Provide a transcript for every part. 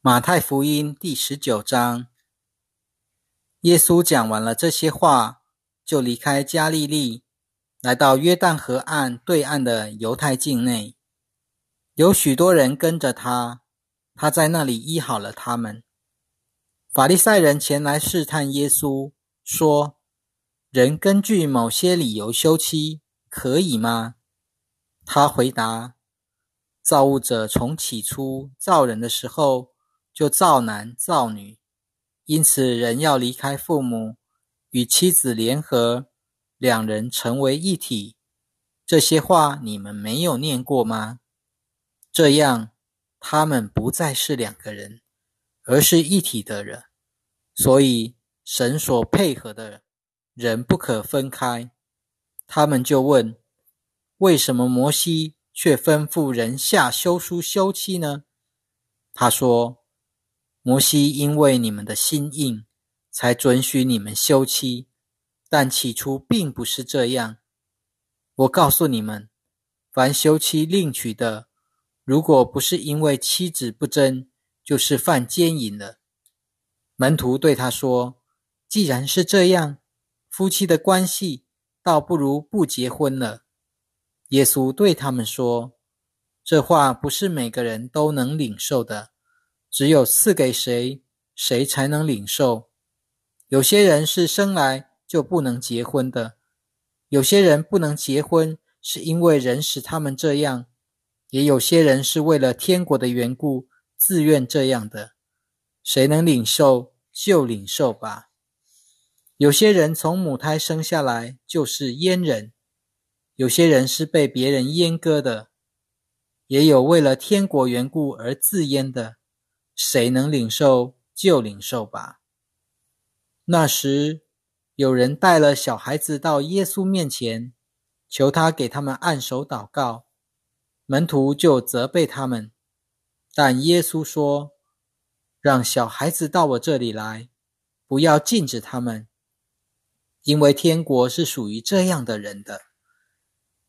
马太福音第十九章，耶稣讲完了这些话，就离开加利利，来到约旦河岸对岸的犹太境内。有许多人跟着他，他在那里医好了他们。法利赛人前来试探耶稣，说：“人根据某些理由休妻，可以吗？”他回答：“造物者从起初造人的时候。”就造男造女，因此人要离开父母，与妻子联合，两人成为一体。这些话你们没有念过吗？这样，他们不再是两个人，而是一体的人。所以，神所配合的人不可分开。他们就问：为什么摩西却吩咐人下休书休妻呢？他说。摩西因为你们的心硬，才准许你们休妻，但起初并不是这样。我告诉你们，凡休妻另娶的，如果不是因为妻子不贞，就是犯奸淫了。门徒对他说：“既然是这样，夫妻的关系倒不如不结婚了。”耶稣对他们说：“这话不是每个人都能领受的。”只有赐给谁，谁才能领受。有些人是生来就不能结婚的，有些人不能结婚是因为人使他们这样，也有些人是为了天国的缘故自愿这样的。谁能领受就领受吧。有些人从母胎生下来就是阉人，有些人是被别人阉割的，也有为了天国缘故而自阉的。谁能领受就领受吧。那时，有人带了小孩子到耶稣面前，求他给他们按手祷告。门徒就责备他们，但耶稣说：“让小孩子到我这里来，不要禁止他们，因为天国是属于这样的人的。”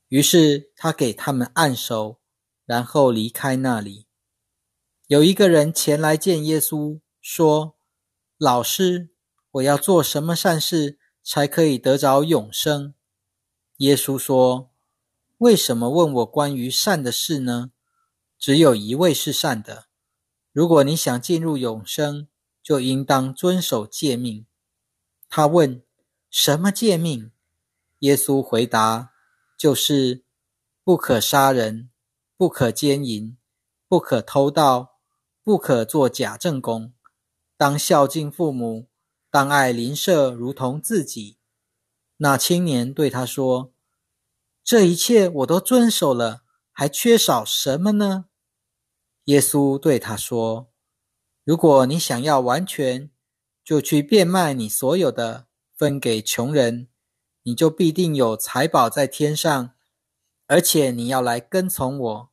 于是他给他们按手，然后离开那里。有一个人前来见耶稣，说：“老师，我要做什么善事才可以得着永生？”耶稣说：“为什么问我关于善的事呢？只有一位是善的。如果你想进入永生，就应当遵守诫命。”他问：“什么诫命？”耶稣回答：“就是不可杀人，不可奸淫，不可偷盗。”不可做假正宫，当孝敬父母，当爱邻舍如同自己。那青年对他说：“这一切我都遵守了，还缺少什么呢？”耶稣对他说：“如果你想要完全，就去变卖你所有的，分给穷人，你就必定有财宝在天上。而且你要来跟从我。”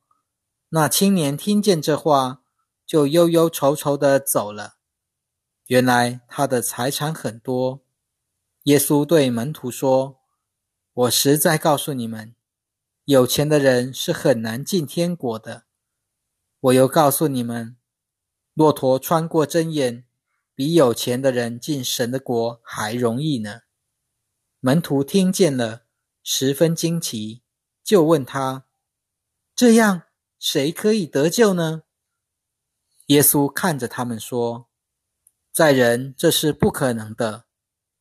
那青年听见这话。就忧忧愁愁的走了。原来他的财产很多。耶稣对门徒说：“我实在告诉你们，有钱的人是很难进天国的。我又告诉你们，骆驼穿过针眼，比有钱的人进神的国还容易呢。”门徒听见了，十分惊奇，就问他：“这样，谁可以得救呢？”耶稣看着他们说：“在人这是不可能的，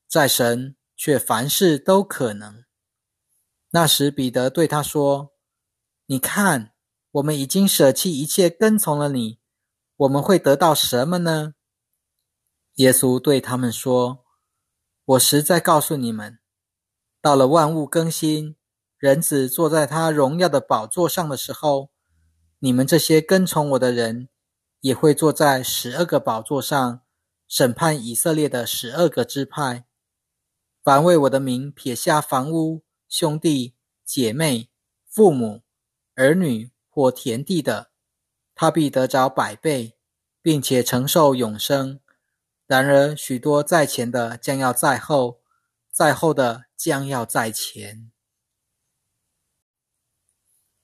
在神却凡事都可能。”那时彼得对他说：“你看，我们已经舍弃一切跟从了你，我们会得到什么呢？”耶稣对他们说：“我实在告诉你们，到了万物更新，人子坐在他荣耀的宝座上的时候，你们这些跟从我的人。”也会坐在十二个宝座上，审判以色列的十二个支派。凡为我的名撇下房屋、兄弟姐妹、父母、儿女或田地的，他必得着百倍，并且承受永生。然而许多在前的将要在后，在后的将要在前。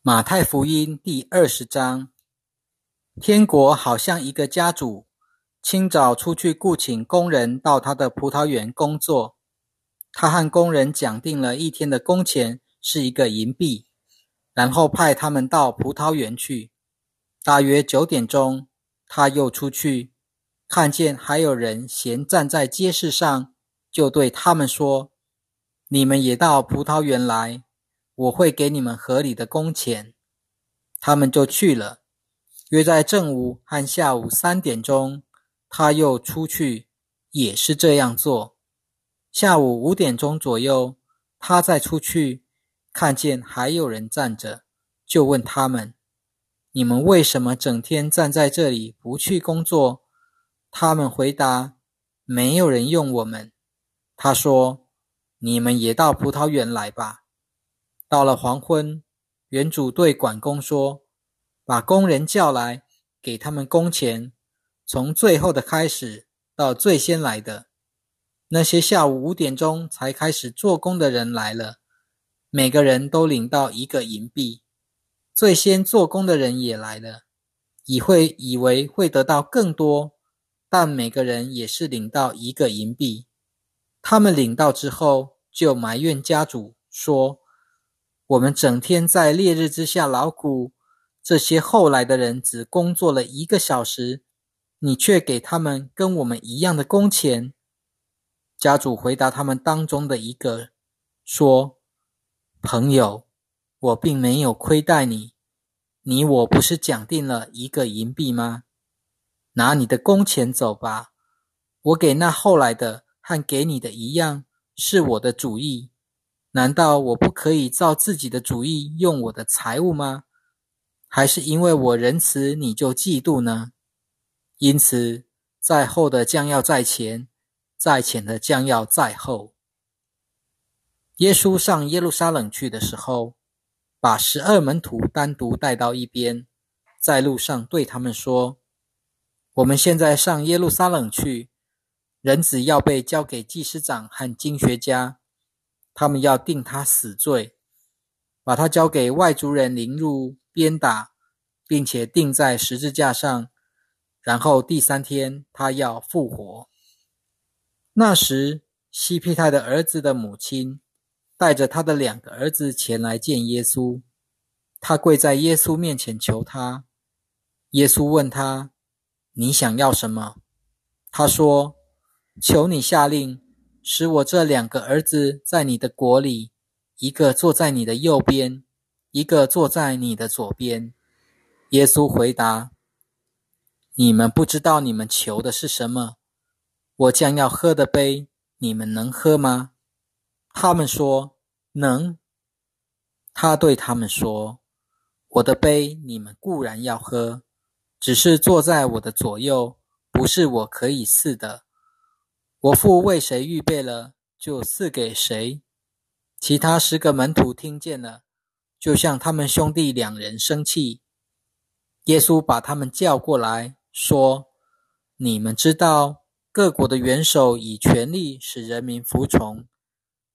马太福音第二十章。天国好像一个家主，清早出去雇请工人到他的葡萄园工作。他和工人讲定了一天的工钱是一个银币，然后派他们到葡萄园去。大约九点钟，他又出去，看见还有人闲站在街市上，就对他们说：“你们也到葡萄园来，我会给你们合理的工钱。”他们就去了。约在正午和下午三点钟，他又出去，也是这样做。下午五点钟左右，他再出去，看见还有人站着，就问他们：“你们为什么整天站在这里不去工作？”他们回答：“没有人用我们。”他说：“你们也到葡萄园来吧。”到了黄昏，园主对管工说。把工人叫来，给他们工钱，从最后的开始到最先来的。那些下午五点钟才开始做工的人来了，每个人都领到一个银币。最先做工的人也来了，以会以为会得到更多，但每个人也是领到一个银币。他们领到之后，就埋怨家主说：“我们整天在烈日之下劳苦。”这些后来的人只工作了一个小时，你却给他们跟我们一样的工钱。家主回答他们当中的一个说：“朋友，我并没有亏待你，你我不是讲定了一个银币吗？拿你的工钱走吧。我给那后来的和给你的一样，是我的主意。难道我不可以照自己的主意用我的财物吗？”还是因为我仁慈，你就嫉妒呢？因此，在后的将要在前，在前的将要在后。耶稣上耶路撒冷去的时候，把十二门徒单独带到一边，在路上对他们说：“我们现在上耶路撒冷去，人子要被交给祭司长和经学家，他们要定他死罪，把他交给外族人凌辱。”鞭打，并且钉在十字架上，然后第三天他要复活。那时，西庇太的儿子的母亲带着他的两个儿子前来见耶稣，他跪在耶稣面前求他。耶稣问他：“你想要什么？”他说：“求你下令，使我这两个儿子在你的国里，一个坐在你的右边。”一个坐在你的左边，耶稣回答：“你们不知道你们求的是什么。我将要喝的杯，你们能喝吗？”他们说：“能。”他对他们说：“我的杯你们固然要喝，只是坐在我的左右，不是我可以赐的。我父为谁预备了，就赐给谁。”其他十个门徒听见了。就像他们兄弟两人生气，耶稣把他们叫过来说：“你们知道，各国的元首以权力使人民服从，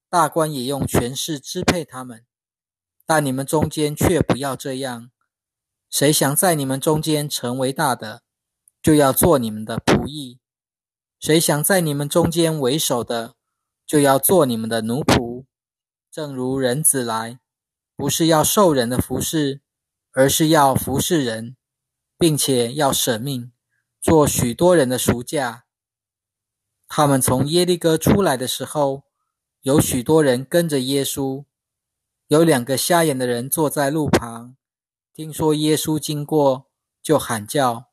大官也用权势支配他们。但你们中间却不要这样。谁想在你们中间成为大的，就要做你们的仆役；谁想在你们中间为首的，就要做你们的奴仆。正如人子来。”不是要受人的服侍，而是要服侍人，并且要舍命，做许多人的赎价。他们从耶利哥出来的时候，有许多人跟着耶稣。有两个瞎眼的人坐在路旁，听说耶稣经过，就喊叫：“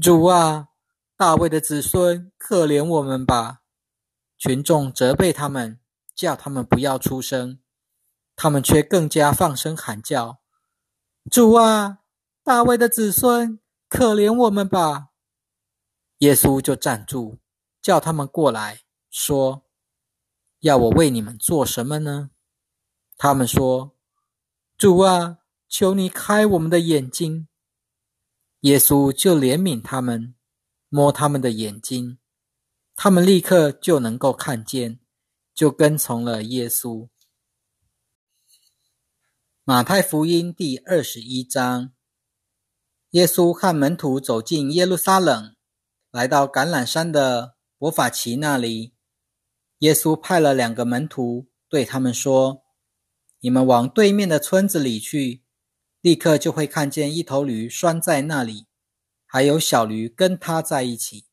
主啊，大卫的子孙，可怜我们吧！”群众责备他们，叫他们不要出声。他们却更加放声喊叫：“主啊，大卫的子孙，可怜我们吧！”耶稣就站住，叫他们过来，说：“要我为你们做什么呢？”他们说：“主啊，求你开我们的眼睛。”耶稣就怜悯他们，摸他们的眼睛，他们立刻就能够看见，就跟从了耶稣。马太福音第二十一章，耶稣和门徒走进耶路撒冷，来到橄榄山的伯法奇那里。耶稣派了两个门徒，对他们说：“你们往对面的村子里去，立刻就会看见一头驴拴在那里，还有小驴跟它在一起。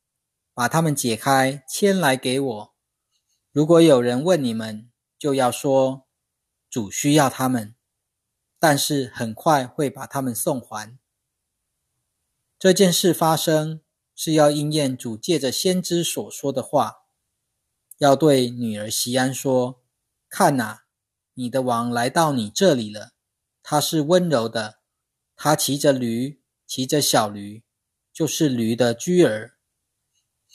把它们解开，牵来给我。如果有人问你们，就要说主需要他们，但是很快会把他们送还。”这件事发生是要应验主借着先知所说的话，要对女儿席安说：“看哪，你的王来到你这里了。他是温柔的，他骑着驴，骑着小驴，就是驴的驹儿。”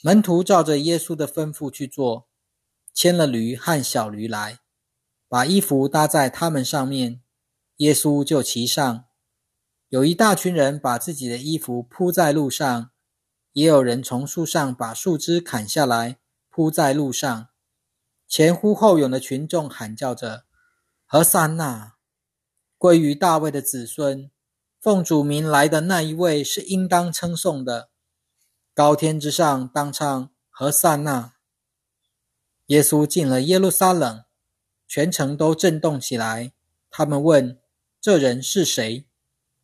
门徒照着耶稣的吩咐去做，牵了驴和小驴来，把衣服搭在他们上面，耶稣就骑上。有一大群人把自己的衣服铺在路上，也有人从树上把树枝砍下来铺在路上。前呼后拥的群众喊叫着：“何塞纳，归于大卫的子孙，奉主名来的那一位是应当称颂的。高天之上当唱何塞纳。”耶稣进了耶路撒冷，全城都震动起来。他们问：“这人是谁？”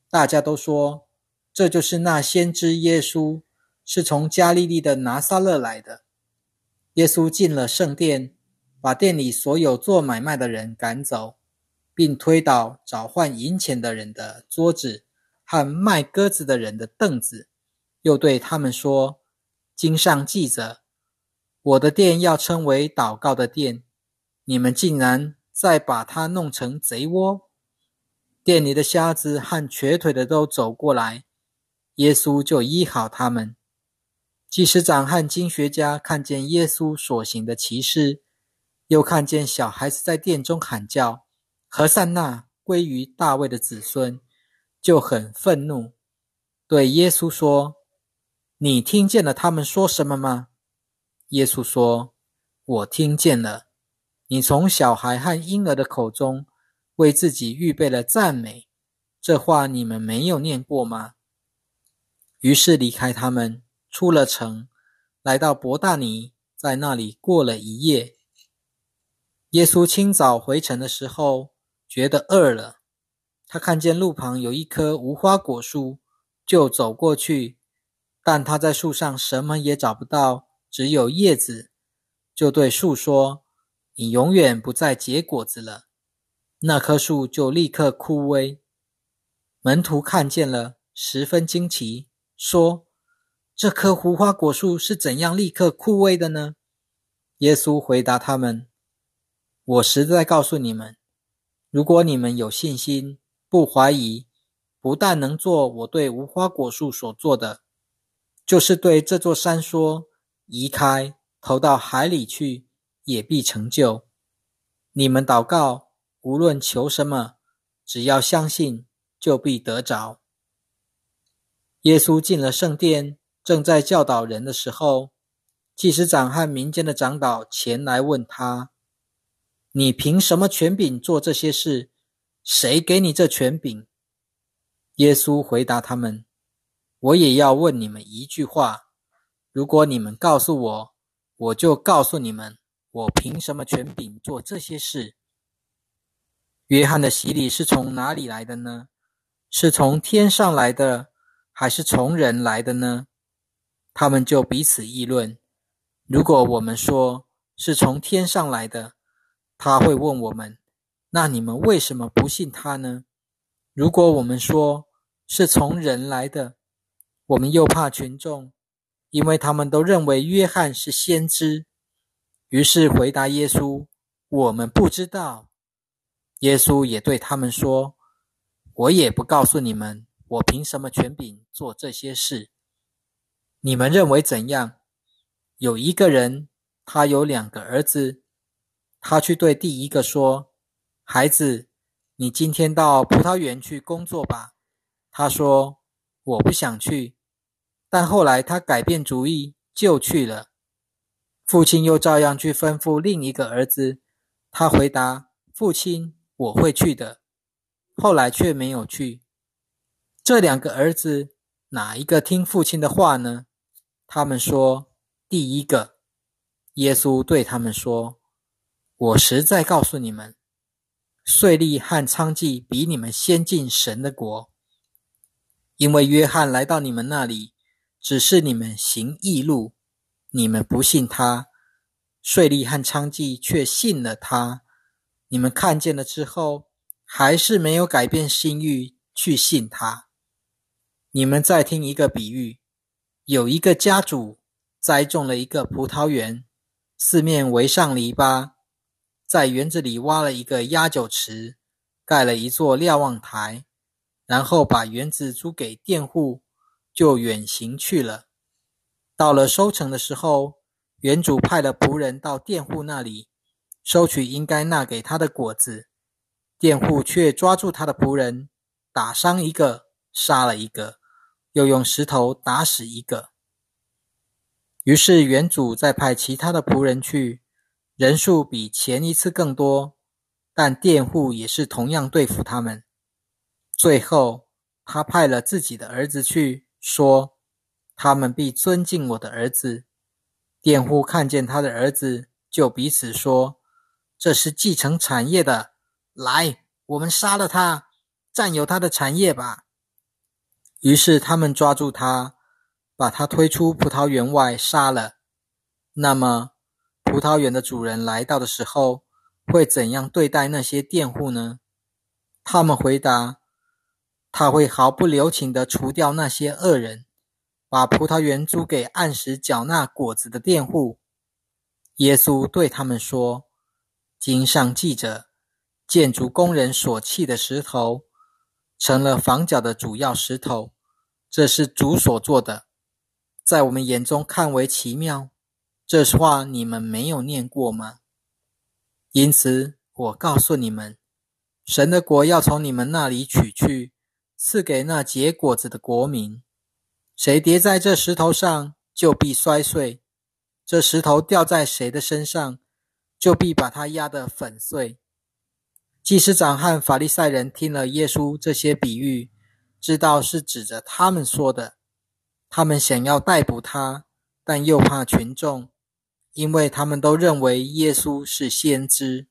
大家都说，这就是那先知耶稣，是从加利利的拿撒勒来的。耶稣进了圣殿，把店里所有做买卖的人赶走，并推倒找换银钱的人的桌子和卖鸽子的人的凳子，又对他们说：“经上记着，我的店要称为祷告的店，你们竟然再把它弄成贼窝。”店里的瞎子和瘸腿的都走过来，耶稣就医好他们。祭司长和经学家看见耶稣所行的奇事，又看见小孩子在殿中喊叫：“何善那归于大卫的子孙”，就很愤怒，对耶稣说：“你听见了他们说什么吗？”耶稣说：“我听见了。你从小孩和婴儿的口中。”为自己预备了赞美，这话你们没有念过吗？于是离开他们，出了城，来到伯大尼，在那里过了一夜。耶稣清早回城的时候，觉得饿了，他看见路旁有一棵无花果树，就走过去，但他在树上什么也找不到，只有叶子，就对树说：“你永远不再结果子了。”那棵树就立刻枯萎。门徒看见了，十分惊奇，说：“这棵无花果树是怎样立刻枯萎的呢？”耶稣回答他们：“我实在告诉你们，如果你们有信心，不怀疑，不但能做我对无花果树所做的，就是对这座山说：‘移开，投到海里去’，也必成就。你们祷告。”无论求什么，只要相信，就必得着。耶稣进了圣殿，正在教导人的时候，祭司长和民间的长老前来问他：“你凭什么权柄做这些事？谁给你这权柄？”耶稣回答他们：“我也要问你们一句话，如果你们告诉我，我就告诉你们，我凭什么权柄做这些事。”约翰的洗礼是从哪里来的呢？是从天上来的，还是从人来的呢？他们就彼此议论。如果我们说是从天上来的，他会问我们：那你们为什么不信他呢？如果我们说是从人来的，我们又怕群众，因为他们都认为约翰是先知。于是回答耶稣：我们不知道。耶稣也对他们说：“我也不告诉你们，我凭什么权柄做这些事。你们认为怎样？有一个人，他有两个儿子，他去对第一个说：‘孩子，你今天到葡萄园去工作吧。’他说：‘我不想去。’但后来他改变主意，就去了。父亲又照样去吩咐另一个儿子，他回答父亲。”我会去的，后来却没有去。这两个儿子哪一个听父亲的话呢？他们说：“第一个。”耶稣对他们说：“我实在告诉你们，税吏和娼妓比你们先进神的国。因为约翰来到你们那里，只是你们行义路，你们不信他；税吏和娼妓却信了他。你们看见了之后，还是没有改变心意去信他。”你们再听一个比喻：有一个家主栽种了一个葡萄园，四面围上篱笆，在园子里挖了一个压酒池，盖了一座瞭望台，然后把园子租给佃户，就远行去了。到了收成的时候，园主派了仆人到佃户那里收取应该纳给他的果子，佃户却抓住他的仆人，打伤一个，杀了一个。又用石头打死一个。于是原主再派其他的仆人去，人数比前一次更多，但佃户也是同样对付他们。最后，他派了自己的儿子去，说：“他们必尊敬我的儿子。”佃户看见他的儿子，就彼此说：“这是继承产业的，来，我们杀了他，占有他的产业吧。”于是他们抓住他，把他推出葡萄园外杀了。那么，葡萄园的主人来到的时候，会怎样对待那些佃户呢？他们回答：“他会毫不留情地除掉那些恶人，把葡萄园租给按时缴纳果子的佃户。”耶稣对他们说：“经上记着，建筑工人所弃的石头，成了房角的主要石头。”这是主所做的，在我们眼中看为奇妙。这话你们没有念过吗？因此，我告诉你们，神的国要从你们那里取去，赐给那结果子的国民。谁跌在这石头上，就必摔碎；这石头掉在谁的身上，就必把他压得粉碎。祭司长和法利赛人听了耶稣这些比喻。知道是指着他们说的，他们想要逮捕他，但又怕群众，因为他们都认为耶稣是先知。